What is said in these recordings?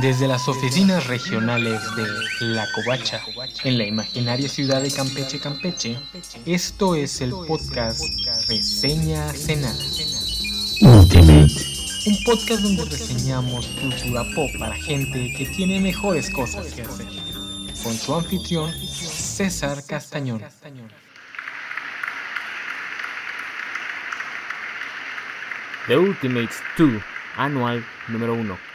Desde las oficinas regionales de La Covacha, en la imaginaria ciudad de Campeche, Campeche, esto es el podcast Reseña Cenada. Un podcast donde reseñamos cultura pop para gente que tiene mejores cosas que hacer. Con su anfitrión, César Castañón. The Ultimates 2, anual número 1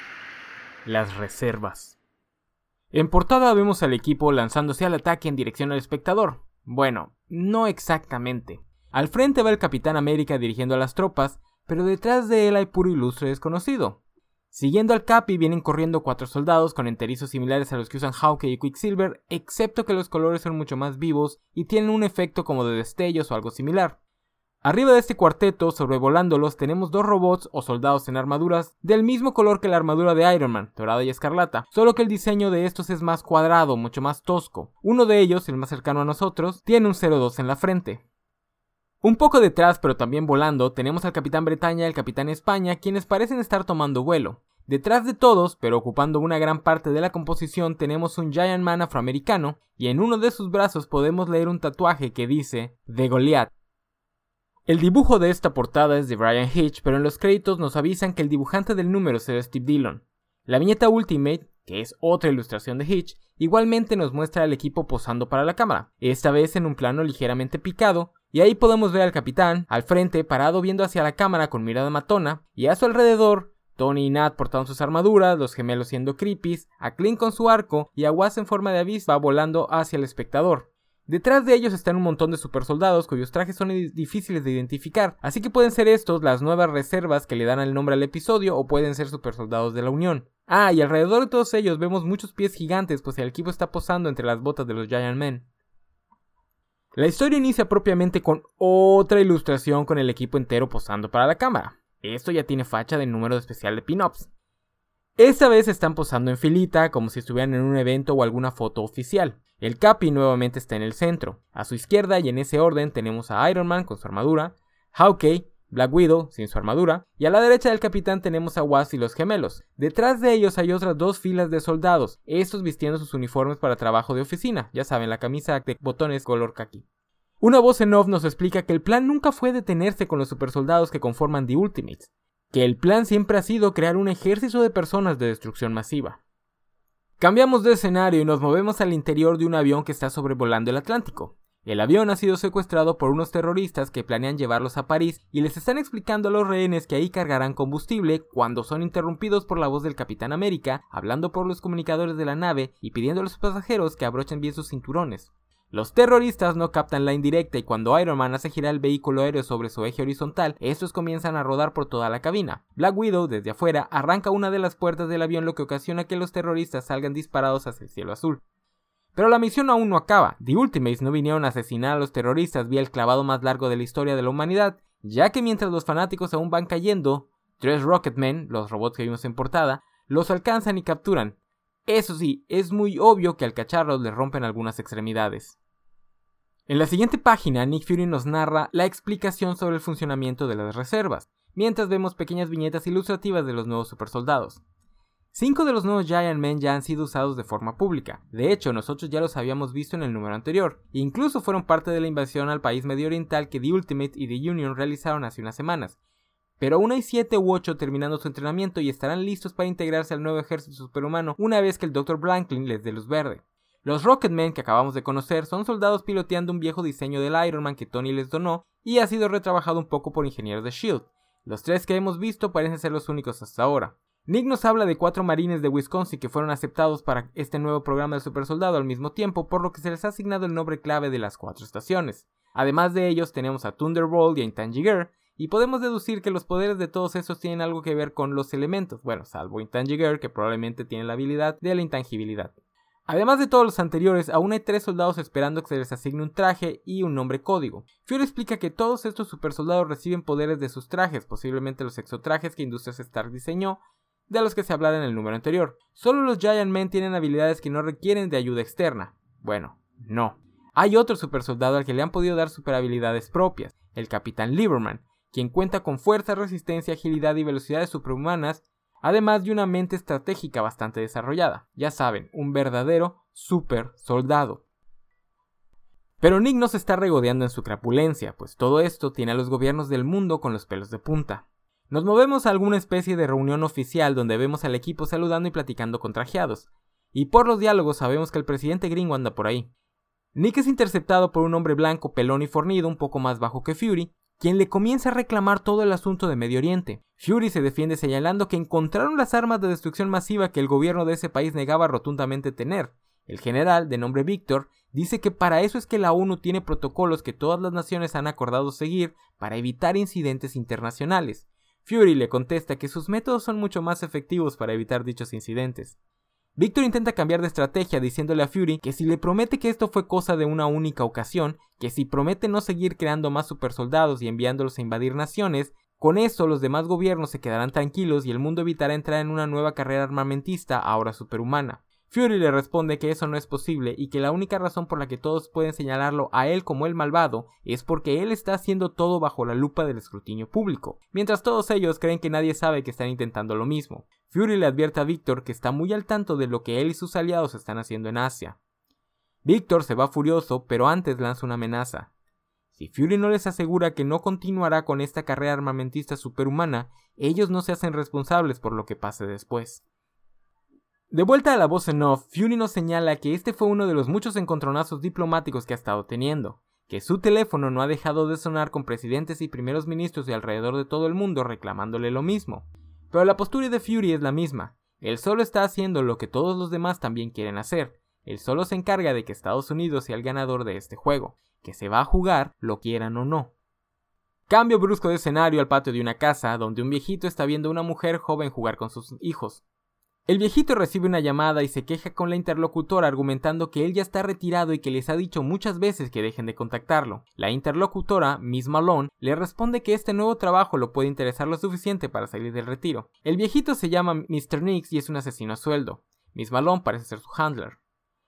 las reservas. En portada vemos al equipo lanzándose al ataque en dirección al espectador. Bueno, no exactamente. Al frente va el Capitán América dirigiendo a las tropas, pero detrás de él hay puro ilustre desconocido. Siguiendo al Capi vienen corriendo cuatro soldados con enterizos similares a los que usan Hawkeye y Quicksilver, excepto que los colores son mucho más vivos y tienen un efecto como de destellos o algo similar. Arriba de este cuarteto, sobrevolándolos, tenemos dos robots o soldados en armaduras del mismo color que la armadura de Iron Man, dorada y escarlata, solo que el diseño de estos es más cuadrado, mucho más tosco. Uno de ellos, el más cercano a nosotros, tiene un 02 en la frente. Un poco detrás, pero también volando, tenemos al Capitán Bretaña y al Capitán España, quienes parecen estar tomando vuelo. Detrás de todos, pero ocupando una gran parte de la composición, tenemos un Giant Man afroamericano, y en uno de sus brazos podemos leer un tatuaje que dice The Goliath. El dibujo de esta portada es de Brian Hitch, pero en los créditos nos avisan que el dibujante del número será Steve Dillon. La viñeta Ultimate, que es otra ilustración de Hitch, igualmente nos muestra al equipo posando para la cámara, esta vez en un plano ligeramente picado, y ahí podemos ver al capitán, al frente, parado viendo hacia la cámara con mirada matona, y a su alrededor, Tony y Nat portando sus armaduras, los gemelos siendo creepies, a Clint con su arco, y a Was en forma de avispa volando hacia el espectador. Detrás de ellos están un montón de supersoldados cuyos trajes son difíciles de identificar, así que pueden ser estos las nuevas reservas que le dan el nombre al episodio o pueden ser supersoldados de la Unión. Ah, y alrededor de todos ellos vemos muchos pies gigantes pues el equipo está posando entre las botas de los Giant Men. La historia inicia propiamente con otra ilustración con el equipo entero posando para la cámara. Esto ya tiene facha de número especial de pin-ups. Esta vez están posando en filita como si estuvieran en un evento o alguna foto oficial. El Capi nuevamente está en el centro. A su izquierda y en ese orden tenemos a Iron Man con su armadura, Hawkeye, Black Widow sin su armadura, y a la derecha del capitán tenemos a Wasp y los gemelos. Detrás de ellos hay otras dos filas de soldados, estos vistiendo sus uniformes para trabajo de oficina, ya saben, la camisa de botones color kaki. Una voz en off nos explica que el plan nunca fue detenerse con los supersoldados que conforman The Ultimates, que el plan siempre ha sido crear un ejército de personas de destrucción masiva. Cambiamos de escenario y nos movemos al interior de un avión que está sobrevolando el Atlántico. El avión ha sido secuestrado por unos terroristas que planean llevarlos a París y les están explicando a los rehenes que ahí cargarán combustible cuando son interrumpidos por la voz del Capitán América, hablando por los comunicadores de la nave y pidiendo a los pasajeros que abrochen bien sus cinturones. Los terroristas no captan la indirecta y cuando Iron Man hace girar el vehículo aéreo sobre su eje horizontal, estos comienzan a rodar por toda la cabina. Black Widow, desde afuera, arranca una de las puertas del avión lo que ocasiona que los terroristas salgan disparados hacia el cielo azul. Pero la misión aún no acaba. The Ultimates no vinieron a asesinar a los terroristas vía el clavado más largo de la historia de la humanidad, ya que mientras los fanáticos aún van cayendo, tres Rocketmen, los robots que vimos en portada, los alcanzan y capturan. Eso sí, es muy obvio que al cacharros les rompen algunas extremidades. En la siguiente página, Nick Fury nos narra la explicación sobre el funcionamiento de las reservas, mientras vemos pequeñas viñetas ilustrativas de los nuevos supersoldados. Cinco de los nuevos Giant Men ya han sido usados de forma pública. De hecho, nosotros ya los habíamos visto en el número anterior. Incluso fueron parte de la invasión al país medio oriental que The Ultimate y The Union realizaron hace unas semanas. Pero aún hay siete u ocho terminando su entrenamiento y estarán listos para integrarse al nuevo ejército superhumano una vez que el Dr. Blanklin les dé luz verde. Los Rocketmen que acabamos de conocer son soldados piloteando un viejo diseño del Iron Man que Tony les donó y ha sido retrabajado un poco por ingenieros de SHIELD. Los tres que hemos visto parecen ser los únicos hasta ahora. Nick nos habla de cuatro marines de Wisconsin que fueron aceptados para este nuevo programa de supersoldado al mismo tiempo, por lo que se les ha asignado el nombre clave de las cuatro estaciones. Además de ellos tenemos a Thunderbolt y a Intangiger, y podemos deducir que los poderes de todos estos tienen algo que ver con los elementos, bueno, salvo Intangiger que probablemente tiene la habilidad de la intangibilidad. Además de todos los anteriores, aún hay tres soldados esperando que se les asigne un traje y un nombre código. Fury explica que todos estos supersoldados reciben poderes de sus trajes, posiblemente los exotrajes que Industrias Stark diseñó, de los que se hablara en el número anterior. Solo los Giant Men tienen habilidades que no requieren de ayuda externa. Bueno, no. Hay otro supersoldado al que le han podido dar superhabilidades propias, el Capitán Lieberman, quien cuenta con fuerza, resistencia, agilidad y velocidades superhumanas además de una mente estratégica bastante desarrollada. Ya saben, un verdadero super soldado. Pero Nick no se está regodeando en su crapulencia, pues todo esto tiene a los gobiernos del mundo con los pelos de punta. Nos movemos a alguna especie de reunión oficial donde vemos al equipo saludando y platicando con trajeados, y por los diálogos sabemos que el presidente gringo anda por ahí. Nick es interceptado por un hombre blanco, pelón y fornido, un poco más bajo que Fury, quien le comienza a reclamar todo el asunto de Medio Oriente. Fury se defiende señalando que encontraron las armas de destrucción masiva que el gobierno de ese país negaba rotundamente tener, el general, de nombre Víctor, dice que para eso es que la ONU tiene protocolos que todas las naciones han acordado seguir para evitar incidentes internacionales. Fury le contesta que sus métodos son mucho más efectivos para evitar dichos incidentes. Víctor intenta cambiar de estrategia diciéndole a Fury que si le promete que esto fue cosa de una única ocasión, que si promete no seguir creando más supersoldados y enviándolos a invadir naciones, con eso los demás gobiernos se quedarán tranquilos y el mundo evitará entrar en una nueva carrera armamentista ahora superhumana. Fury le responde que eso no es posible y que la única razón por la que todos pueden señalarlo a él como el malvado es porque él está haciendo todo bajo la lupa del escrutinio público, mientras todos ellos creen que nadie sabe que están intentando lo mismo. Fury le advierte a Victor que está muy al tanto de lo que él y sus aliados están haciendo en Asia. Victor se va furioso, pero antes lanza una amenaza. Si Fury no les asegura que no continuará con esta carrera armamentista superhumana, ellos no se hacen responsables por lo que pase después. De vuelta a la voz en off, Fury nos señala que este fue uno de los muchos encontronazos diplomáticos que ha estado teniendo, que su teléfono no ha dejado de sonar con presidentes y primeros ministros de alrededor de todo el mundo reclamándole lo mismo. Pero la postura de Fury es la misma, él solo está haciendo lo que todos los demás también quieren hacer, él solo se encarga de que Estados Unidos sea el ganador de este juego, que se va a jugar lo quieran o no. Cambio brusco de escenario al patio de una casa donde un viejito está viendo a una mujer joven jugar con sus hijos. El viejito recibe una llamada y se queja con la interlocutora argumentando que él ya está retirado y que les ha dicho muchas veces que dejen de contactarlo. La interlocutora, Miss Malone, le responde que este nuevo trabajo lo puede interesar lo suficiente para salir del retiro. El viejito se llama Mr. Nix y es un asesino a sueldo. Miss Malone parece ser su handler.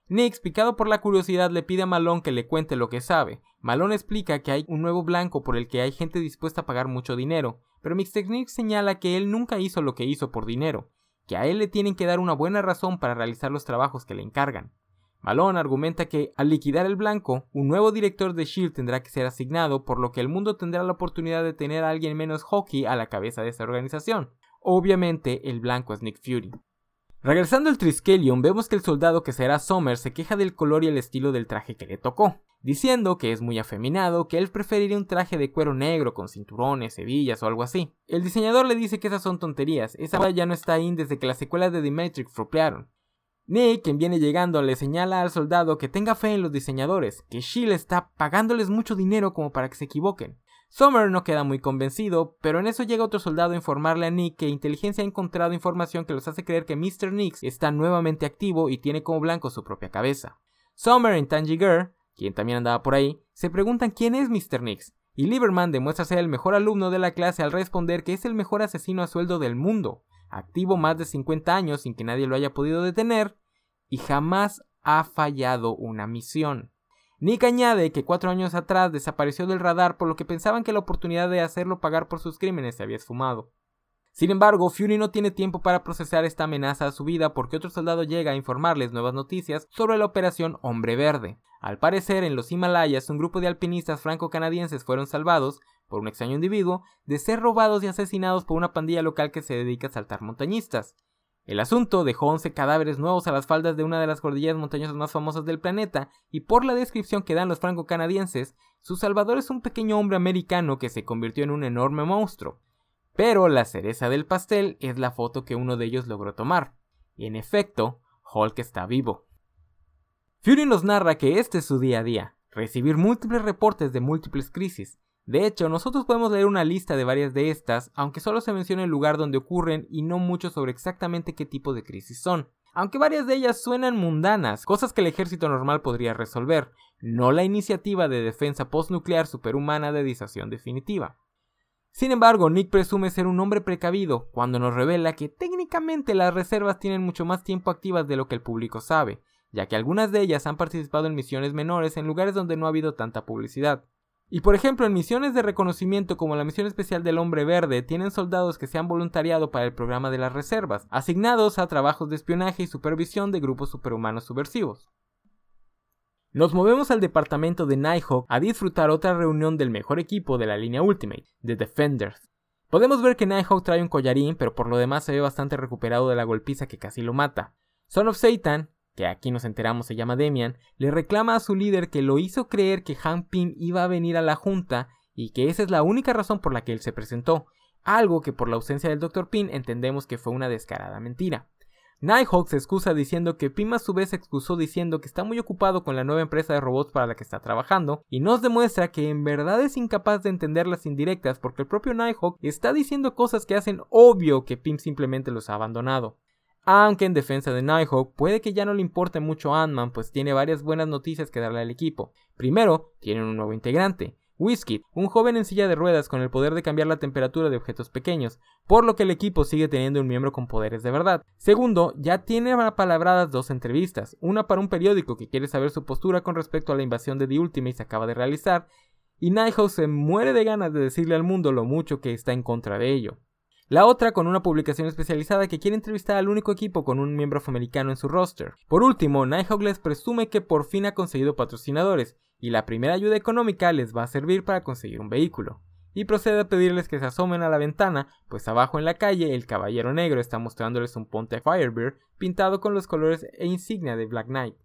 Nix, picado por la curiosidad, le pide a Malone que le cuente lo que sabe. Malone explica que hay un nuevo blanco por el que hay gente dispuesta a pagar mucho dinero, pero Mr. Nix señala que él nunca hizo lo que hizo por dinero que a él le tienen que dar una buena razón para realizar los trabajos que le encargan. Malone argumenta que al liquidar el blanco, un nuevo director de Shield tendrá que ser asignado, por lo que el mundo tendrá la oportunidad de tener a alguien menos hockey a la cabeza de esa organización. Obviamente, el blanco es Nick Fury. Regresando al Triskelion, vemos que el soldado que será Sommer se queja del color y el estilo del traje que le tocó, diciendo que es muy afeminado, que él preferiría un traje de cuero negro con cinturones, hebillas o algo así. El diseñador le dice que esas son tonterías, esa ya no está ahí desde que las secuelas de The Matrix flopearon. Nick, quien viene llegando, le señala al soldado que tenga fe en los diseñadores, que Shield está pagándoles mucho dinero como para que se equivoquen. Summer no queda muy convencido, pero en eso llega otro soldado a informarle a Nick que Inteligencia ha encontrado información que los hace creer que Mr. Nix está nuevamente activo y tiene como blanco su propia cabeza. Summer y Tangier, quien también andaba por ahí, se preguntan quién es Mr. Nix, y Lieberman demuestra ser el mejor alumno de la clase al responder que es el mejor asesino a sueldo del mundo, activo más de 50 años sin que nadie lo haya podido detener, y jamás ha fallado una misión. Nick añade que cuatro años atrás desapareció del radar por lo que pensaban que la oportunidad de hacerlo pagar por sus crímenes se había esfumado. Sin embargo, Fury no tiene tiempo para procesar esta amenaza a su vida porque otro soldado llega a informarles nuevas noticias sobre la operación Hombre Verde. Al parecer, en los Himalayas, un grupo de alpinistas franco-canadienses fueron salvados, por un extraño individuo, de ser robados y asesinados por una pandilla local que se dedica a saltar montañistas. El asunto dejó 11 cadáveres nuevos a las faldas de una de las cordilleras montañosas más famosas del planeta, y por la descripción que dan los franco-canadienses, su salvador es un pequeño hombre americano que se convirtió en un enorme monstruo. Pero la cereza del pastel es la foto que uno de ellos logró tomar. Y en efecto, Hulk está vivo. Fury nos narra que este es su día a día, recibir múltiples reportes de múltiples crisis, de hecho, nosotros podemos leer una lista de varias de estas, aunque solo se menciona el lugar donde ocurren y no mucho sobre exactamente qué tipo de crisis son. Aunque varias de ellas suenan mundanas, cosas que el ejército normal podría resolver, no la iniciativa de defensa postnuclear superhumana de disuasión definitiva. Sin embargo, Nick presume ser un hombre precavido cuando nos revela que técnicamente las reservas tienen mucho más tiempo activas de lo que el público sabe, ya que algunas de ellas han participado en misiones menores en lugares donde no ha habido tanta publicidad. Y por ejemplo, en misiones de reconocimiento como la misión especial del Hombre Verde, tienen soldados que se han voluntariado para el programa de las reservas, asignados a trabajos de espionaje y supervisión de grupos superhumanos subversivos. Nos movemos al departamento de Nighthawk a disfrutar otra reunión del mejor equipo de la línea Ultimate, The Defenders. Podemos ver que Nighthawk trae un collarín, pero por lo demás se ve bastante recuperado de la golpiza que casi lo mata. Son of Satan, que aquí nos enteramos se llama Demian, le reclama a su líder que lo hizo creer que Han Pym iba a venir a la junta y que esa es la única razón por la que él se presentó, algo que por la ausencia del Dr. Pym entendemos que fue una descarada mentira. Nighthawk se excusa diciendo que Pym a su vez se excusó diciendo que está muy ocupado con la nueva empresa de robots para la que está trabajando y nos demuestra que en verdad es incapaz de entender las indirectas porque el propio Nighthawk está diciendo cosas que hacen obvio que Pym simplemente los ha abandonado. Aunque en defensa de Nighthawk puede que ya no le importe mucho Ant-Man pues tiene varias buenas noticias que darle al equipo. Primero, tienen un nuevo integrante, Whiskey, un joven en silla de ruedas con el poder de cambiar la temperatura de objetos pequeños, por lo que el equipo sigue teniendo un miembro con poderes de verdad. Segundo, ya tiene apalabradas dos entrevistas, una para un periódico que quiere saber su postura con respecto a la invasión de The Ultimate se acaba de realizar, y Nighthawk se muere de ganas de decirle al mundo lo mucho que está en contra de ello. La otra con una publicación especializada que quiere entrevistar al único equipo con un miembro afroamericano en su roster. Por último, Nighthawk les presume que por fin ha conseguido patrocinadores, y la primera ayuda económica les va a servir para conseguir un vehículo. Y procede a pedirles que se asomen a la ventana, pues abajo en la calle el caballero negro está mostrándoles un Ponte Firebird pintado con los colores e insignia de Black Knight.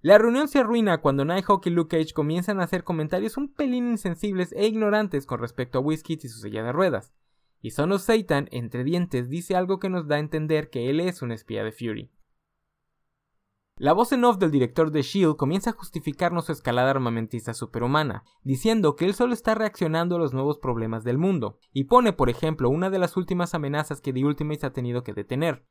La reunión se arruina cuando Nighthawk y Luke Cage comienzan a hacer comentarios un pelín insensibles e ignorantes con respecto a Whiskey y su silla de ruedas y Son of Satan, entre dientes, dice algo que nos da a entender que él es un espía de Fury. La voz en off del director de Shield comienza a justificarnos su escalada armamentista superhumana, diciendo que él solo está reaccionando a los nuevos problemas del mundo, y pone, por ejemplo, una de las últimas amenazas que The Ultimates ha tenido que detener.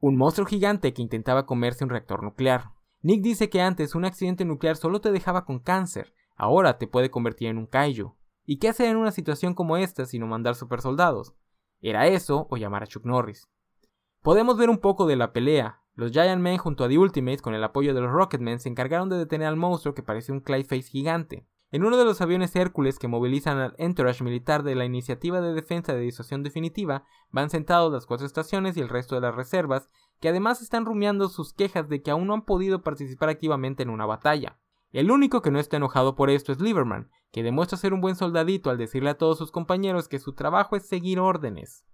Un monstruo gigante que intentaba comerse un reactor nuclear. Nick dice que antes un accidente nuclear solo te dejaba con cáncer, ahora te puede convertir en un kaiju. ¿Y qué hacer en una situación como esta sino mandar supersoldados? ¿Era eso o llamar a Chuck Norris? Podemos ver un poco de la pelea. Los Giant Men junto a The Ultimates con el apoyo de los Rocketmen se encargaron de detener al monstruo que parece un Clayface gigante. En uno de los aviones Hércules que movilizan al entourage militar de la Iniciativa de Defensa de Disuasión Definitiva, van sentados las cuatro estaciones y el resto de las reservas, que además están rumiando sus quejas de que aún no han podido participar activamente en una batalla. El único que no está enojado por esto es Lieberman, que demuestra ser un buen soldadito al decirle a todos sus compañeros que su trabajo es seguir órdenes.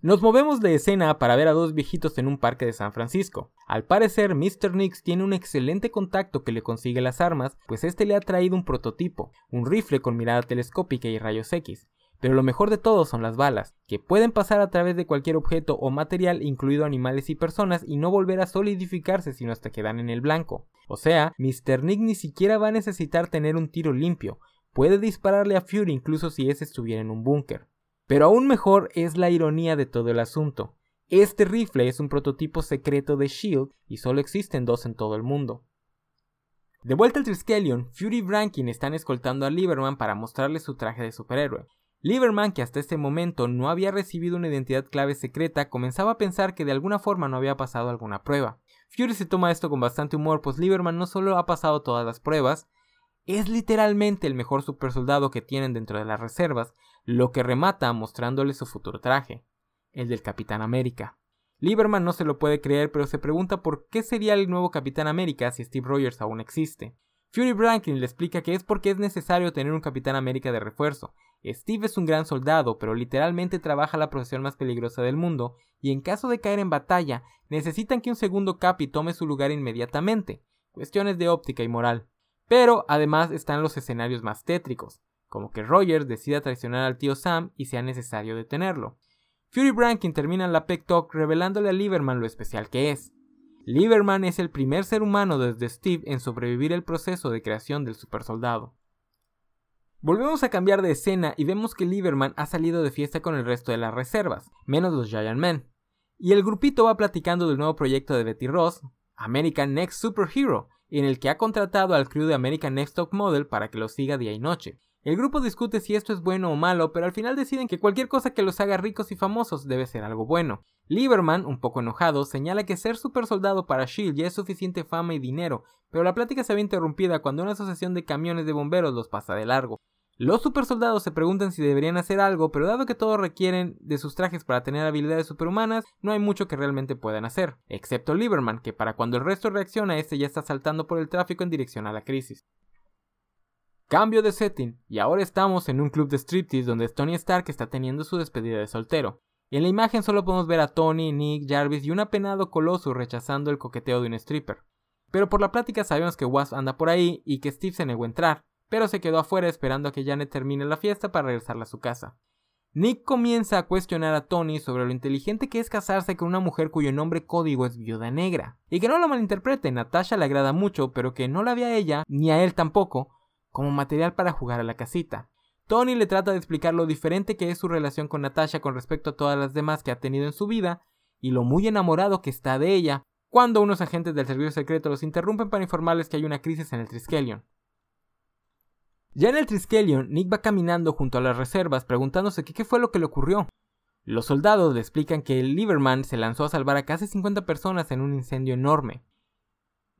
Nos movemos de escena para ver a dos viejitos en un parque de San Francisco. Al parecer, Mr. Nix tiene un excelente contacto que le consigue las armas, pues este le ha traído un prototipo, un rifle con mirada telescópica y rayos X, pero lo mejor de todo son las balas, que pueden pasar a través de cualquier objeto o material, incluido animales y personas, y no volver a solidificarse sino hasta que dan en el blanco. O sea, Mr. Nick ni siquiera va a necesitar tener un tiro limpio, puede dispararle a Fury incluso si ese estuviera en un búnker. Pero aún mejor es la ironía de todo el asunto. Este rifle es un prototipo secreto de Shield y solo existen dos en todo el mundo. De vuelta al Triskelion, Fury y Brankin están escoltando a Lieberman para mostrarle su traje de superhéroe, Lieberman, que hasta este momento no había recibido una identidad clave secreta, comenzaba a pensar que de alguna forma no había pasado alguna prueba. Fury se toma esto con bastante humor, pues Lieberman no solo ha pasado todas las pruebas, es literalmente el mejor supersoldado que tienen dentro de las reservas, lo que remata mostrándole su futuro traje, el del Capitán América. Lieberman no se lo puede creer, pero se pregunta por qué sería el nuevo Capitán América si Steve Rogers aún existe. Fury Brankin le explica que es porque es necesario tener un Capitán América de refuerzo, Steve es un gran soldado, pero literalmente trabaja la profesión más peligrosa del mundo, y en caso de caer en batalla, necesitan que un segundo Capi tome su lugar inmediatamente. Cuestiones de óptica y moral. Pero además están los escenarios más tétricos, como que Rogers decida traicionar al tío Sam y sea necesario detenerlo. Fury Brankin termina la Pec Talk revelándole a Lieberman lo especial que es. Lieberman es el primer ser humano desde Steve en sobrevivir el proceso de creación del supersoldado. Volvemos a cambiar de escena y vemos que Lieberman ha salido de fiesta con el resto de las reservas, menos los Giant Men. Y el grupito va platicando del nuevo proyecto de Betty Ross, American Next Superhero, en el que ha contratado al crew de American Next Top Model para que lo siga día y noche. El grupo discute si esto es bueno o malo, pero al final deciden que cualquier cosa que los haga ricos y famosos debe ser algo bueno. Lieberman, un poco enojado, señala que ser super soldado para Shield ya es suficiente fama y dinero, pero la plática se ve interrumpida cuando una asociación de camiones de bomberos los pasa de largo. Los supersoldados se preguntan si deberían hacer algo, pero dado que todos requieren de sus trajes para tener habilidades superhumanas, no hay mucho que realmente puedan hacer, excepto Lieberman, que para cuando el resto reacciona, este ya está saltando por el tráfico en dirección a la crisis. Cambio de setting, y ahora estamos en un club de striptease donde Tony Stark está teniendo su despedida de soltero. En la imagen solo podemos ver a Tony, Nick, Jarvis y un apenado Colossus rechazando el coqueteo de un stripper. Pero por la plática sabemos que Wasp anda por ahí y que Steve se negó a entrar, pero se quedó afuera esperando a que Janet termine la fiesta para regresarla a su casa. Nick comienza a cuestionar a Tony sobre lo inteligente que es casarse con una mujer cuyo nombre código es viuda negra. Y que no lo malinterprete, Natasha le agrada mucho, pero que no la ve a ella, ni a él tampoco, como material para jugar a la casita. Tony le trata de explicar lo diferente que es su relación con Natasha con respecto a todas las demás que ha tenido en su vida, y lo muy enamorado que está de ella, cuando unos agentes del servicio secreto los interrumpen para informarles que hay una crisis en el Triskelion. Ya en el Triskelion, Nick va caminando junto a las reservas preguntándose qué fue lo que le ocurrió. Los soldados le explican que el Lieberman se lanzó a salvar a casi 50 personas en un incendio enorme.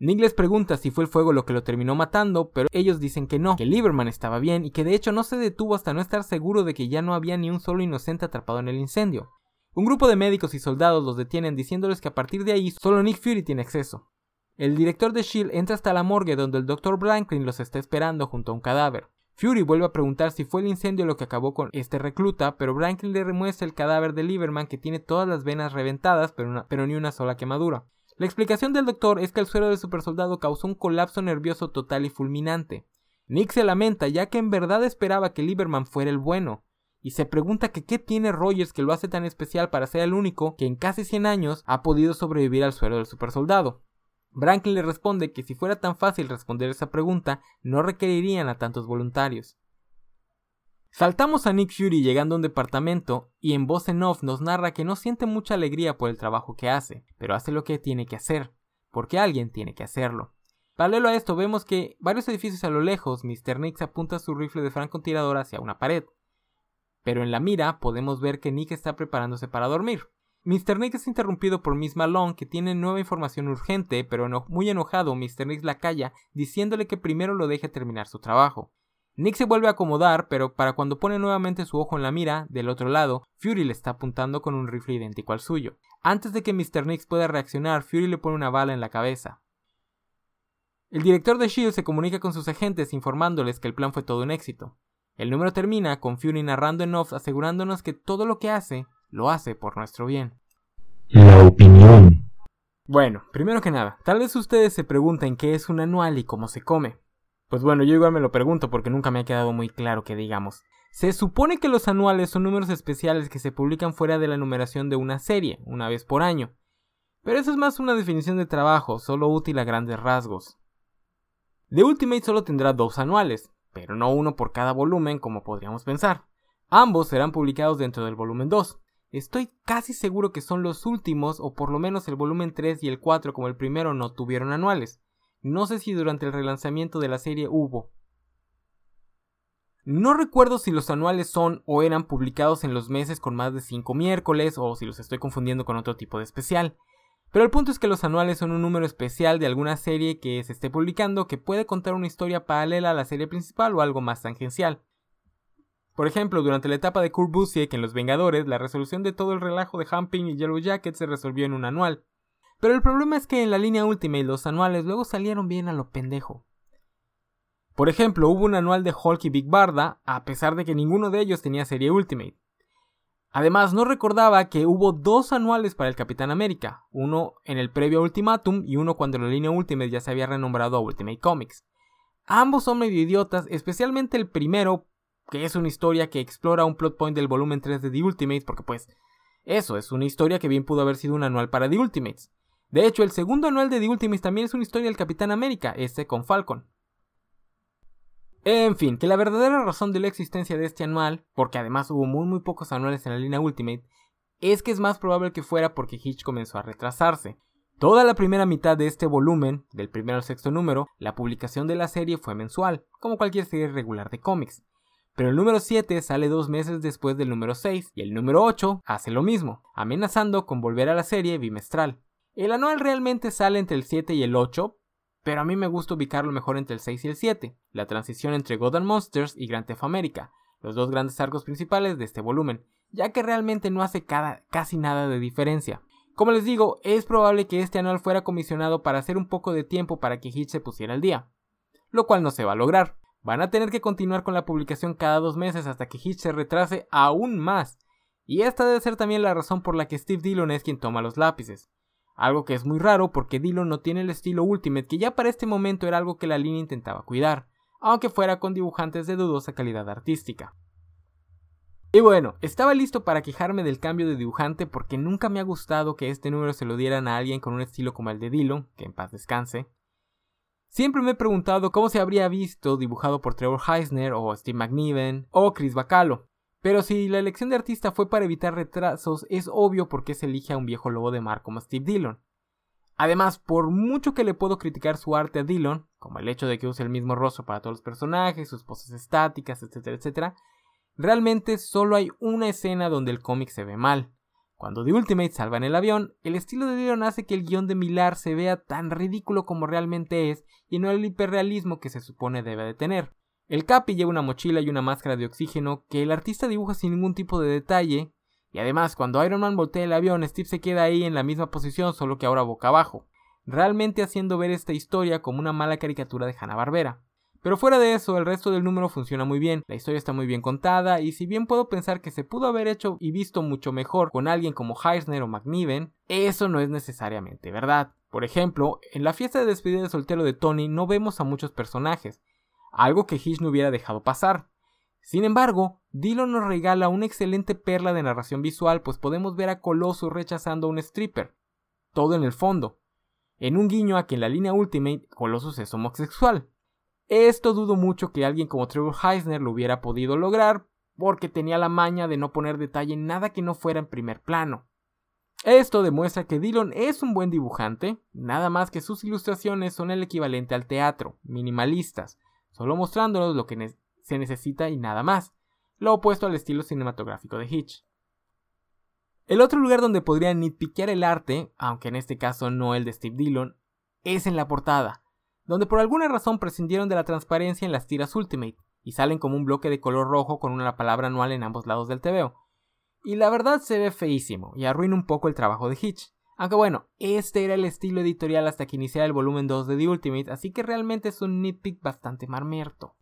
Nick les pregunta si fue el fuego lo que lo terminó matando, pero ellos dicen que no, que Lieberman estaba bien y que de hecho no se detuvo hasta no estar seguro de que ya no había ni un solo inocente atrapado en el incendio. Un grupo de médicos y soldados los detienen diciéndoles que a partir de ahí solo Nick Fury tiene acceso. El director de Shield entra hasta la morgue donde el Dr. Franklin los está esperando junto a un cadáver. Fury vuelve a preguntar si fue el incendio lo que acabó con este recluta, pero Franklin le remuestra el cadáver de Lieberman que tiene todas las venas reventadas, pero, pero ni una sola quemadura. La explicación del doctor es que el suero del supersoldado causó un colapso nervioso total y fulminante. Nick se lamenta ya que en verdad esperaba que Lieberman fuera el bueno, y se pregunta que qué tiene Rogers que lo hace tan especial para ser el único que en casi 100 años ha podido sobrevivir al suero del supersoldado. Franklin le responde que si fuera tan fácil responder esa pregunta, no requerirían a tantos voluntarios. Saltamos a Nick Fury llegando a un departamento y en voz en off nos narra que no siente mucha alegría por el trabajo que hace, pero hace lo que tiene que hacer, porque alguien tiene que hacerlo. Paralelo a esto vemos que varios edificios a lo lejos, Mr. Nick apunta su rifle de francotirador hacia una pared. Pero en la mira podemos ver que Nick está preparándose para dormir. Mr. Nick es interrumpido por Miss Malone, que tiene nueva información urgente, pero muy enojado, Mr. Nick la calla, diciéndole que primero lo deje terminar su trabajo. Nick se vuelve a acomodar, pero para cuando pone nuevamente su ojo en la mira, del otro lado, Fury le está apuntando con un rifle idéntico al suyo. Antes de que Mr. Nix pueda reaccionar, Fury le pone una bala en la cabeza. El director de Shield se comunica con sus agentes informándoles que el plan fue todo un éxito. El número termina con Fury narrando en off asegurándonos que todo lo que hace lo hace por nuestro bien. La opinión. Bueno, primero que nada, tal vez ustedes se pregunten qué es un anual y cómo se come. Pues bueno, yo igual me lo pregunto porque nunca me ha quedado muy claro que digamos. Se supone que los anuales son números especiales que se publican fuera de la numeración de una serie, una vez por año. Pero eso es más una definición de trabajo, solo útil a grandes rasgos. The Ultimate solo tendrá dos anuales, pero no uno por cada volumen como podríamos pensar. Ambos serán publicados dentro del volumen 2, Estoy casi seguro que son los últimos, o por lo menos el volumen 3 y el 4 como el primero no tuvieron anuales. No sé si durante el relanzamiento de la serie hubo. No recuerdo si los anuales son o eran publicados en los meses con más de 5 miércoles o si los estoy confundiendo con otro tipo de especial. Pero el punto es que los anuales son un número especial de alguna serie que se esté publicando que puede contar una historia paralela a la serie principal o algo más tangencial. Por ejemplo, durante la etapa de Kurt Busiek en Los Vengadores, la resolución de todo el relajo de Humping y Yellow Jacket se resolvió en un anual. Pero el problema es que en la línea Ultimate los anuales luego salieron bien a lo pendejo. Por ejemplo, hubo un anual de Hulk y Big Barda, a pesar de que ninguno de ellos tenía serie Ultimate. Además, no recordaba que hubo dos anuales para el Capitán América, uno en el previo Ultimatum y uno cuando la línea Ultimate ya se había renombrado a Ultimate Comics. Ambos son medio idiotas, especialmente el primero que es una historia que explora un plot point del volumen 3 de The Ultimates, porque pues eso es una historia que bien pudo haber sido un anual para The Ultimates. De hecho, el segundo anual de The Ultimates también es una historia del Capitán América, este con Falcon. En fin, que la verdadera razón de la existencia de este anual, porque además hubo muy muy pocos anuales en la línea Ultimate, es que es más probable que fuera porque Hitch comenzó a retrasarse. Toda la primera mitad de este volumen, del primero al sexto número, la publicación de la serie fue mensual, como cualquier serie regular de cómics. Pero el número 7 sale dos meses después del número 6 y el número 8 hace lo mismo, amenazando con volver a la serie bimestral. El anual realmente sale entre el 7 y el 8, pero a mí me gusta ubicarlo mejor entre el 6 y el 7, la transición entre God Monsters y Grand Theft America, los dos grandes arcos principales de este volumen, ya que realmente no hace casi nada de diferencia. Como les digo, es probable que este anual fuera comisionado para hacer un poco de tiempo para que Hitch se pusiera al día, lo cual no se va a lograr. Van a tener que continuar con la publicación cada dos meses hasta que Hitch se retrase aún más, y esta debe ser también la razón por la que Steve Dillon es quien toma los lápices. Algo que es muy raro porque Dillon no tiene el estilo Ultimate que ya para este momento era algo que la línea intentaba cuidar, aunque fuera con dibujantes de dudosa calidad artística. Y bueno, estaba listo para quejarme del cambio de dibujante porque nunca me ha gustado que este número se lo dieran a alguien con un estilo como el de Dillon, que en paz descanse. Siempre me he preguntado cómo se habría visto dibujado por Trevor Heisner o Steve McNiven o Chris Bacalo. Pero si la elección de artista fue para evitar retrasos, es obvio por qué se elige a un viejo lobo de mar como Steve Dillon. Además, por mucho que le puedo criticar su arte a Dillon, como el hecho de que use el mismo rostro para todos los personajes, sus poses estáticas, etcétera, etcétera, Realmente solo hay una escena donde el cómic se ve mal. Cuando The Ultimate salva en el avión, el estilo de Dillon hace que el guion de Millar se vea tan ridículo como realmente es y no el hiperrealismo que se supone debe de tener. El Capi lleva una mochila y una máscara de oxígeno que el artista dibuja sin ningún tipo de detalle, y además cuando Iron Man voltea el avión, Steve se queda ahí en la misma posición, solo que ahora boca abajo, realmente haciendo ver esta historia como una mala caricatura de Hanna-Barbera. Pero fuera de eso, el resto del número funciona muy bien, la historia está muy bien contada y si bien puedo pensar que se pudo haber hecho y visto mucho mejor con alguien como Heisner o McNiven, eso no es necesariamente verdad. Por ejemplo, en la fiesta de despedida de soltero de Tony no vemos a muchos personajes, algo que Hitch no hubiera dejado pasar. Sin embargo, Dillon nos regala una excelente perla de narración visual, pues podemos ver a Colossus rechazando a un stripper. Todo en el fondo. En un guiño a que en la línea Ultimate Colossus es homosexual. Esto dudo mucho que alguien como Trevor Heisner lo hubiera podido lograr, porque tenía la maña de no poner detalle en nada que no fuera en primer plano. Esto demuestra que Dillon es un buen dibujante, nada más que sus ilustraciones son el equivalente al teatro, minimalistas, solo mostrándonos lo que se necesita y nada más, lo opuesto al estilo cinematográfico de Hitch. El otro lugar donde podría nitpiquear el arte, aunque en este caso no el de Steve Dillon, es en la portada donde por alguna razón prescindieron de la transparencia en las tiras Ultimate y salen como un bloque de color rojo con una palabra anual en ambos lados del TVO. Y la verdad se ve feísimo y arruina un poco el trabajo de Hitch. Aunque bueno, este era el estilo editorial hasta que iniciara el volumen 2 de The Ultimate, así que realmente es un nitpick bastante marmerto.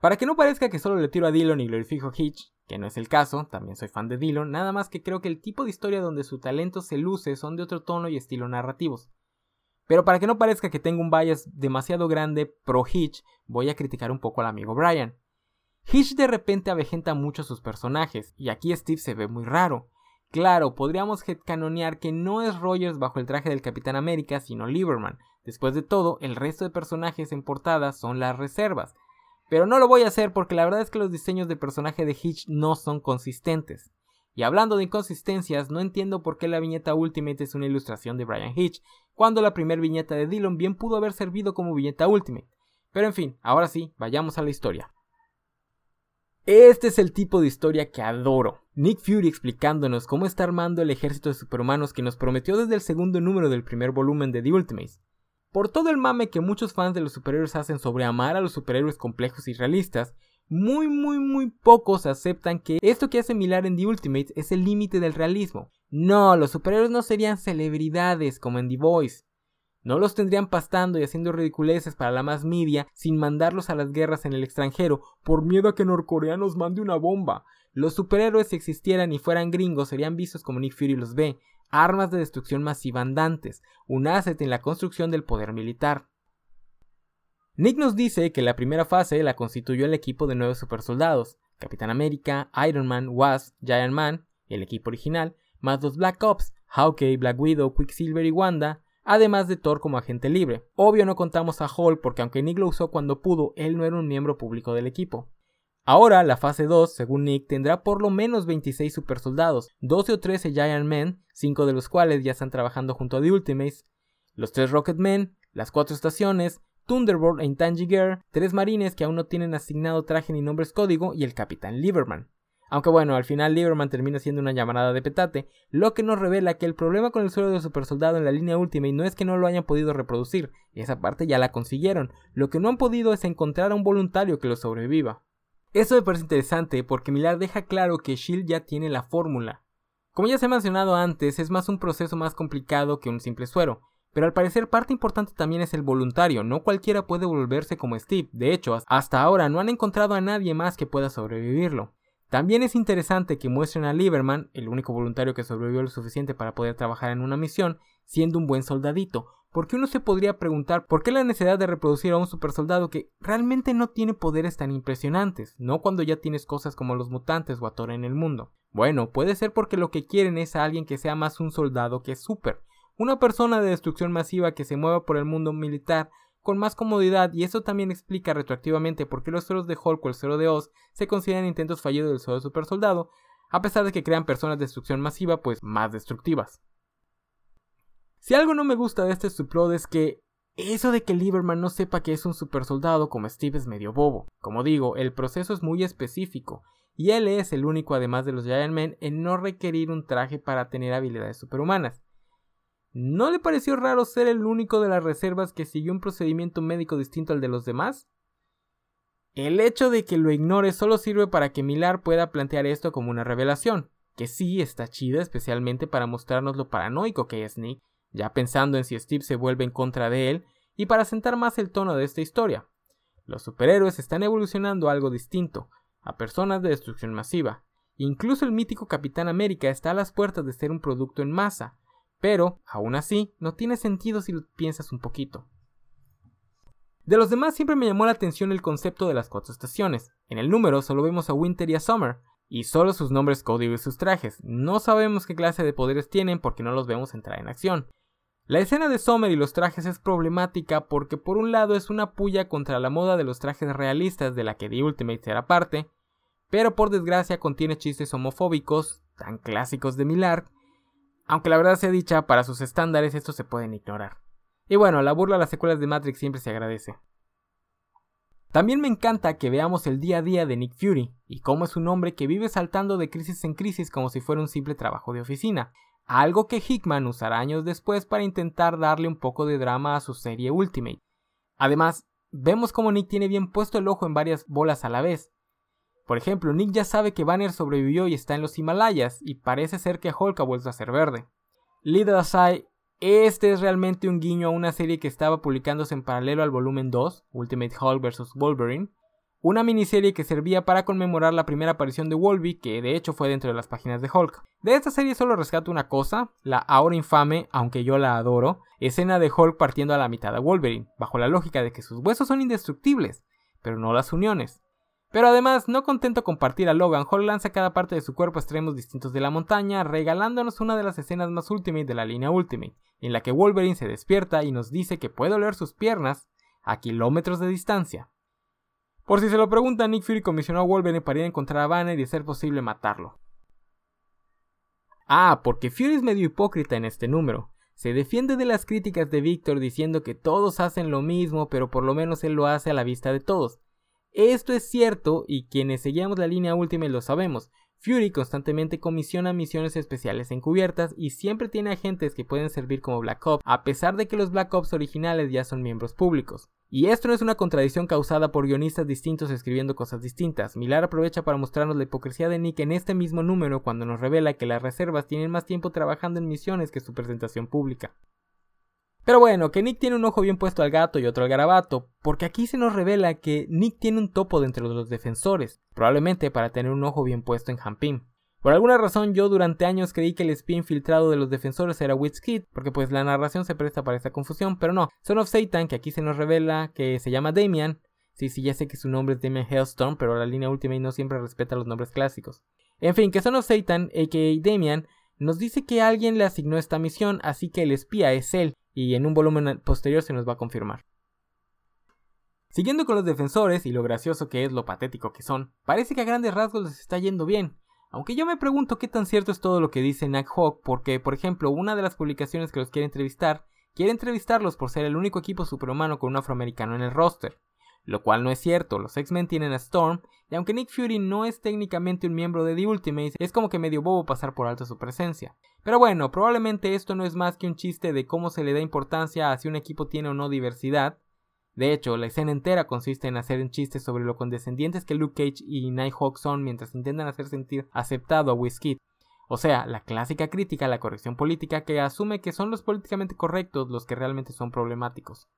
Para que no parezca que solo le tiro a Dillon y glorifico a Hitch, que no es el caso, también soy fan de Dillon, nada más que creo que el tipo de historia donde su talento se luce son de otro tono y estilo narrativos. Pero para que no parezca que tengo un bias demasiado grande pro Hitch, voy a criticar un poco al amigo Brian. Hitch de repente avejenta mucho a sus personajes, y aquí Steve se ve muy raro. Claro, podríamos canonear que no es Rogers bajo el traje del Capitán América, sino Lieberman. Después de todo, el resto de personajes en portada son las reservas. Pero no lo voy a hacer porque la verdad es que los diseños de personaje de Hitch no son consistentes. Y hablando de inconsistencias, no entiendo por qué la viñeta Ultimate es una ilustración de Brian Hitch, cuando la primera viñeta de Dillon bien pudo haber servido como viñeta Ultimate. Pero en fin, ahora sí, vayamos a la historia. Este es el tipo de historia que adoro. Nick Fury explicándonos cómo está armando el ejército de superhumanos que nos prometió desde el segundo número del primer volumen de The Ultimates. Por todo el mame que muchos fans de los superhéroes hacen sobre amar a los superhéroes complejos y realistas, muy muy muy pocos aceptan que esto que hace Milar en The Ultimates es el límite del realismo. No, los superhéroes no serían celebridades como en The Voice. No los tendrían pastando y haciendo ridiculeces para la más media sin mandarlos a las guerras en el extranjero por miedo a que Norcorea nos mande una bomba. Los superhéroes si existieran y fueran gringos serían vistos como Nick Fury los ve, armas de destrucción masiva andantes, un asset en la construcción del poder militar. Nick nos dice que la primera fase la constituyó el equipo de nueve supersoldados, Capitán América, Iron Man, Wasp, Giant Man, el equipo original, más los Black Ops, Hawkeye, Black Widow, Quicksilver y Wanda, además de Thor como agente libre. Obvio no contamos a Hulk porque aunque Nick lo usó cuando pudo, él no era un miembro público del equipo. Ahora, la fase 2, según Nick, tendrá por lo menos 26 supersoldados, 12 o 13 Giant Men, 5 de los cuales ya están trabajando junto a The Ultimates, los 3 Rocket Men, las 4 estaciones, Thunderbolt e Intangiger, tres marines que aún no tienen asignado traje ni nombres código, y el Capitán Lieberman. Aunque bueno, al final Lieberman termina siendo una llamada de petate, lo que nos revela que el problema con el suelo de supersoldado en la línea última y no es que no lo hayan podido reproducir, esa parte ya la consiguieron, lo que no han podido es encontrar a un voluntario que lo sobreviva. Eso me parece interesante porque Millar deja claro que Shield ya tiene la fórmula. Como ya se ha mencionado antes, es más un proceso más complicado que un simple suero, pero al parecer parte importante también es el voluntario, no cualquiera puede volverse como Steve, de hecho, hasta ahora no han encontrado a nadie más que pueda sobrevivirlo. También es interesante que muestren a Lieberman, el único voluntario que sobrevivió lo suficiente para poder trabajar en una misión, siendo un buen soldadito, porque uno se podría preguntar por qué la necesidad de reproducir a un supersoldado que realmente no tiene poderes tan impresionantes, no cuando ya tienes cosas como los mutantes o a Thor en el mundo. Bueno, puede ser porque lo que quieren es a alguien que sea más un soldado que super, una persona de destrucción masiva que se mueva por el mundo militar con más comodidad y eso también explica retroactivamente por qué los suelos de Hulk o el suelo de Oz se consideran intentos fallidos del suelo supersoldado, a pesar de que crean personas de destrucción masiva pues más destructivas. Si algo no me gusta de este subplot es que eso de que Lieberman no sepa que es un supersoldado como Steve es medio bobo. Como digo, el proceso es muy específico, y él es el único además de los Giant Men en no requerir un traje para tener habilidades superhumanas. ¿No le pareció raro ser el único de las reservas que siguió un procedimiento médico distinto al de los demás? El hecho de que lo ignore solo sirve para que Millar pueda plantear esto como una revelación, que sí está chida especialmente para mostrarnos lo paranoico que es Nick ya pensando en si Steve se vuelve en contra de él, y para sentar más el tono de esta historia. Los superhéroes están evolucionando a algo distinto, a personas de destrucción masiva. Incluso el mítico Capitán América está a las puertas de ser un producto en masa, pero, aún así, no tiene sentido si lo piensas un poquito. De los demás siempre me llamó la atención el concepto de las cuatro estaciones. En el número solo vemos a Winter y a Summer, y solo sus nombres código y sus trajes. No sabemos qué clase de poderes tienen porque no los vemos entrar en acción. La escena de Sommer y los trajes es problemática porque por un lado es una puya contra la moda de los trajes realistas de la que The Ultimate era parte, pero por desgracia contiene chistes homofóbicos, tan clásicos de Millar, aunque la verdad sea dicha, para sus estándares estos se pueden ignorar. Y bueno, la burla a las secuelas de Matrix siempre se agradece. También me encanta que veamos el día a día de Nick Fury, y cómo es un hombre que vive saltando de crisis en crisis como si fuera un simple trabajo de oficina, algo que Hickman usará años después para intentar darle un poco de drama a su serie Ultimate. Además, vemos como Nick tiene bien puesto el ojo en varias bolas a la vez. Por ejemplo, Nick ya sabe que Banner sobrevivió y está en los Himalayas, y parece ser que Hulk ha vuelto a ser verde. Little aside, este es realmente un guiño a una serie que estaba publicándose en paralelo al volumen 2, Ultimate Hulk vs. Wolverine, una miniserie que servía para conmemorar la primera aparición de Wolby, que de hecho fue dentro de las páginas de Hulk. De esta serie solo rescato una cosa, la ahora infame, aunque yo la adoro, escena de Hulk partiendo a la mitad a Wolverine, bajo la lógica de que sus huesos son indestructibles, pero no las uniones. Pero además, no contento con partir a Logan, Hulk lanza cada parte de su cuerpo a extremos distintos de la montaña, regalándonos una de las escenas más Ultimate de la línea Ultimate, en la que Wolverine se despierta y nos dice que puede oler sus piernas a kilómetros de distancia. Por si se lo preguntan, Nick Fury comisionó a Wolverine para ir a encontrar a Banner y ser posible matarlo. Ah, porque Fury es medio hipócrita en este número. Se defiende de las críticas de Victor diciendo que todos hacen lo mismo, pero por lo menos él lo hace a la vista de todos. Esto es cierto y quienes seguimos la línea última lo sabemos. Fury constantemente comisiona misiones especiales encubiertas y siempre tiene agentes que pueden servir como Black Ops, a pesar de que los Black Ops originales ya son miembros públicos. Y esto no es una contradicción causada por guionistas distintos escribiendo cosas distintas. Millar aprovecha para mostrarnos la hipocresía de Nick en este mismo número cuando nos revela que las reservas tienen más tiempo trabajando en misiones que su presentación pública. Pero bueno, que Nick tiene un ojo bien puesto al gato y otro al garabato, porque aquí se nos revela que Nick tiene un topo dentro de los defensores, probablemente para tener un ojo bien puesto en Hampim. Por alguna razón yo durante años creí que el espía infiltrado de los defensores era Kid, porque pues la narración se presta para esta confusión, pero no. Son of Satan, que aquí se nos revela que se llama Damian. Sí, sí, ya sé que su nombre es Damian Hellstorm, pero la línea Ultimate no siempre respeta los nombres clásicos. En fin, que Son of Satan, a.k.a. Damian, nos dice que alguien le asignó esta misión, así que el espía es él, y en un volumen posterior se nos va a confirmar. Siguiendo con los defensores y lo gracioso que es lo patético que son, parece que a grandes rasgos les está yendo bien, aunque yo me pregunto qué tan cierto es todo lo que dice Hawk, porque, por ejemplo, una de las publicaciones que los quiere entrevistar quiere entrevistarlos por ser el único equipo superhumano con un afroamericano en el roster, lo cual no es cierto, los X-Men tienen a Storm, y aunque Nick Fury no es técnicamente un miembro de The Ultimates, es como que medio bobo pasar por alto su presencia. Pero bueno, probablemente esto no es más que un chiste de cómo se le da importancia a si un equipo tiene o no diversidad. De hecho, la escena entera consiste en hacer un chiste sobre lo condescendientes que Luke Cage y Nighthawk son mientras intentan hacer sentir aceptado a Whiskey. O sea, la clásica crítica a la corrección política que asume que son los políticamente correctos los que realmente son problemáticos.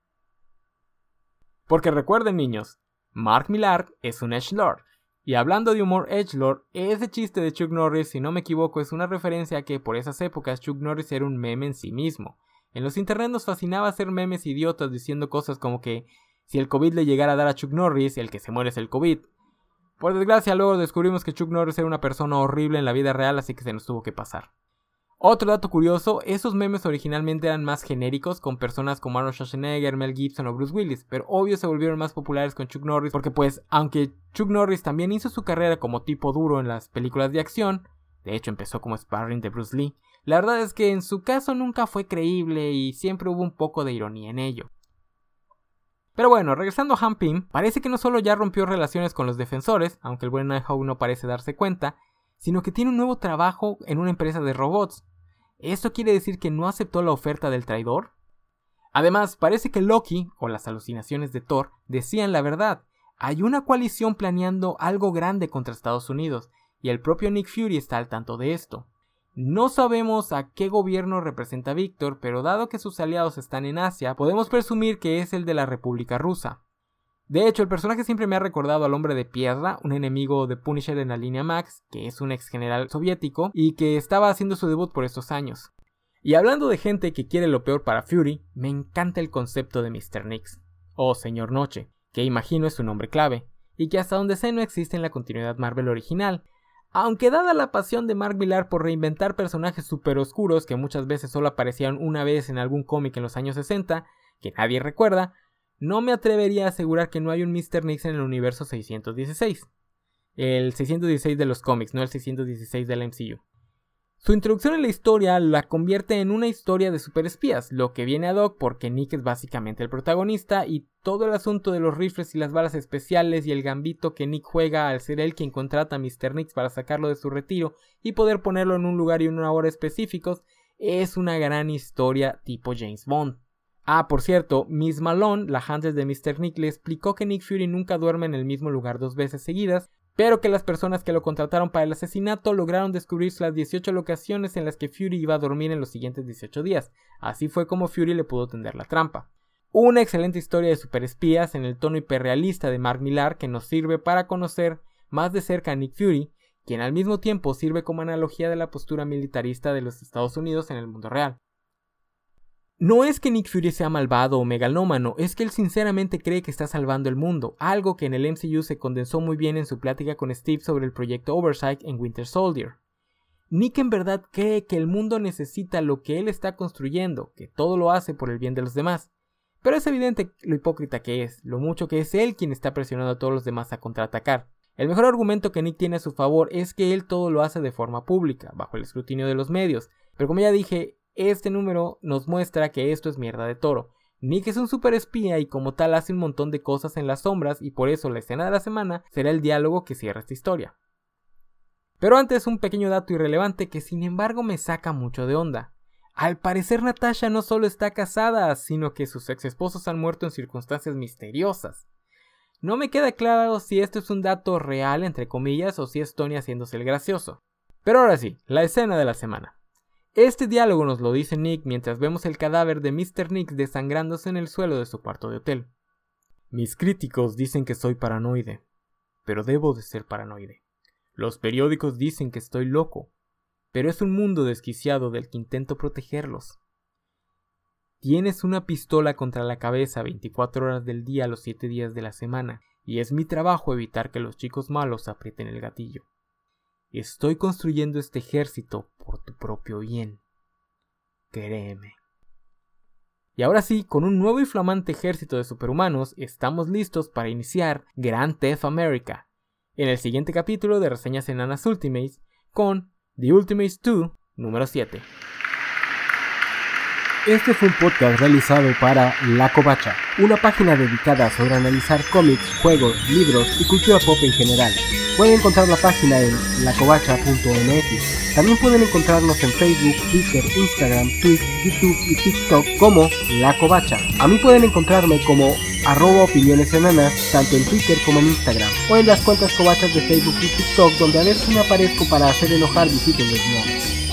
Porque recuerden niños, Mark Millar es un Edgelord. Y hablando de humor Edgelord, ese chiste de Chuck Norris, si no me equivoco, es una referencia a que por esas épocas Chuck Norris era un meme en sí mismo. En los internet nos fascinaba hacer memes idiotas diciendo cosas como que si el COVID le llegara a dar a Chuck Norris, el que se muere es el COVID. Por desgracia luego descubrimos que Chuck Norris era una persona horrible en la vida real, así que se nos tuvo que pasar. Otro dato curioso, esos memes originalmente eran más genéricos con personas como Arnold Schwarzenegger, Mel Gibson o Bruce Willis, pero obvio se volvieron más populares con Chuck Norris porque pues aunque Chuck Norris también hizo su carrera como tipo duro en las películas de acción, de hecho empezó como sparring de Bruce Lee, la verdad es que en su caso nunca fue creíble y siempre hubo un poco de ironía en ello. Pero bueno, regresando a Han Pym, parece que no solo ya rompió relaciones con los defensores, aunque el buen Nighthawk no parece darse cuenta, sino que tiene un nuevo trabajo en una empresa de robots. ¿Esto quiere decir que no aceptó la oferta del traidor? Además, parece que Loki, o las alucinaciones de Thor, decían la verdad. Hay una coalición planeando algo grande contra Estados Unidos, y el propio Nick Fury está al tanto de esto. No sabemos a qué gobierno representa Víctor, pero dado que sus aliados están en Asia, podemos presumir que es el de la República Rusa. De hecho, el personaje siempre me ha recordado al hombre de piedra, un enemigo de Punisher en la línea Max, que es un ex general soviético y que estaba haciendo su debut por estos años. Y hablando de gente que quiere lo peor para Fury, me encanta el concepto de Mr. Nix, o Señor Noche, que imagino es su nombre clave, y que hasta donde sé no existe en la continuidad Marvel original, aunque dada la pasión de Mark Millar por reinventar personajes super oscuros que muchas veces solo aparecían una vez en algún cómic en los años 60, que nadie recuerda, no me atrevería a asegurar que no hay un Mr. Nix en el universo 616. El 616 de los cómics, no el 616 del MCU. Su introducción en la historia la convierte en una historia de superespías, lo que viene ad hoc porque Nick es básicamente el protagonista y todo el asunto de los rifles y las balas especiales y el gambito que Nick juega al ser él quien contrata a Mr. Nix para sacarlo de su retiro y poder ponerlo en un lugar y una hora específicos es una gran historia tipo James Bond. Ah, por cierto, Miss Malone, la Hunter de Mr. Nick, le explicó que Nick Fury nunca duerme en el mismo lugar dos veces seguidas, pero que las personas que lo contrataron para el asesinato lograron descubrir las 18 locaciones en las que Fury iba a dormir en los siguientes 18 días. Así fue como Fury le pudo tender la trampa. Una excelente historia de superespías en el tono hiperrealista de Mark Millar que nos sirve para conocer más de cerca a Nick Fury, quien al mismo tiempo sirve como analogía de la postura militarista de los Estados Unidos en el mundo real. No es que Nick Fury sea malvado o megalómano, es que él sinceramente cree que está salvando el mundo, algo que en el MCU se condensó muy bien en su plática con Steve sobre el proyecto Oversight en Winter Soldier. Nick en verdad cree que el mundo necesita lo que él está construyendo, que todo lo hace por el bien de los demás. Pero es evidente lo hipócrita que es, lo mucho que es él quien está presionando a todos los demás a contraatacar. El mejor argumento que Nick tiene a su favor es que él todo lo hace de forma pública, bajo el escrutinio de los medios, pero como ya dije, este número nos muestra que esto es mierda de toro. Nick es un super espía y como tal hace un montón de cosas en las sombras y por eso la escena de la semana será el diálogo que cierra esta historia. Pero antes un pequeño dato irrelevante que sin embargo me saca mucho de onda. Al parecer Natasha no solo está casada, sino que sus ex esposos han muerto en circunstancias misteriosas. No me queda claro si esto es un dato real entre comillas o si es Tony haciéndose el gracioso. Pero ahora sí, la escena de la semana. Este diálogo nos lo dice Nick mientras vemos el cadáver de Mr. Nick desangrándose en el suelo de su cuarto de hotel. Mis críticos dicen que soy paranoide, pero debo de ser paranoide. Los periódicos dicen que estoy loco, pero es un mundo desquiciado del que intento protegerlos. Tienes una pistola contra la cabeza 24 horas del día los 7 días de la semana, y es mi trabajo evitar que los chicos malos aprieten el gatillo. Estoy construyendo este ejército por tu propio bien. Créeme. Y ahora sí, con un nuevo y flamante ejército de superhumanos, estamos listos para iniciar Grand Theft America, en el siguiente capítulo de Reseñas Enanas Ultimates, con The Ultimates 2, número 7. Este fue un podcast realizado para La Covacha, una página dedicada sobre analizar cómics, juegos, libros y cultura pop en general. Pueden encontrar la página en lacovacha.mx. También pueden encontrarnos en Facebook, Twitter, Instagram, Twitch, YouTube y TikTok como La Covacha. A mí pueden encontrarme como arroba opiniones enanas, tanto en Twitter como en Instagram, o en las cuentas covachas de Facebook y TikTok, donde a veces me aparezco para hacer enojar visitas lesbianas.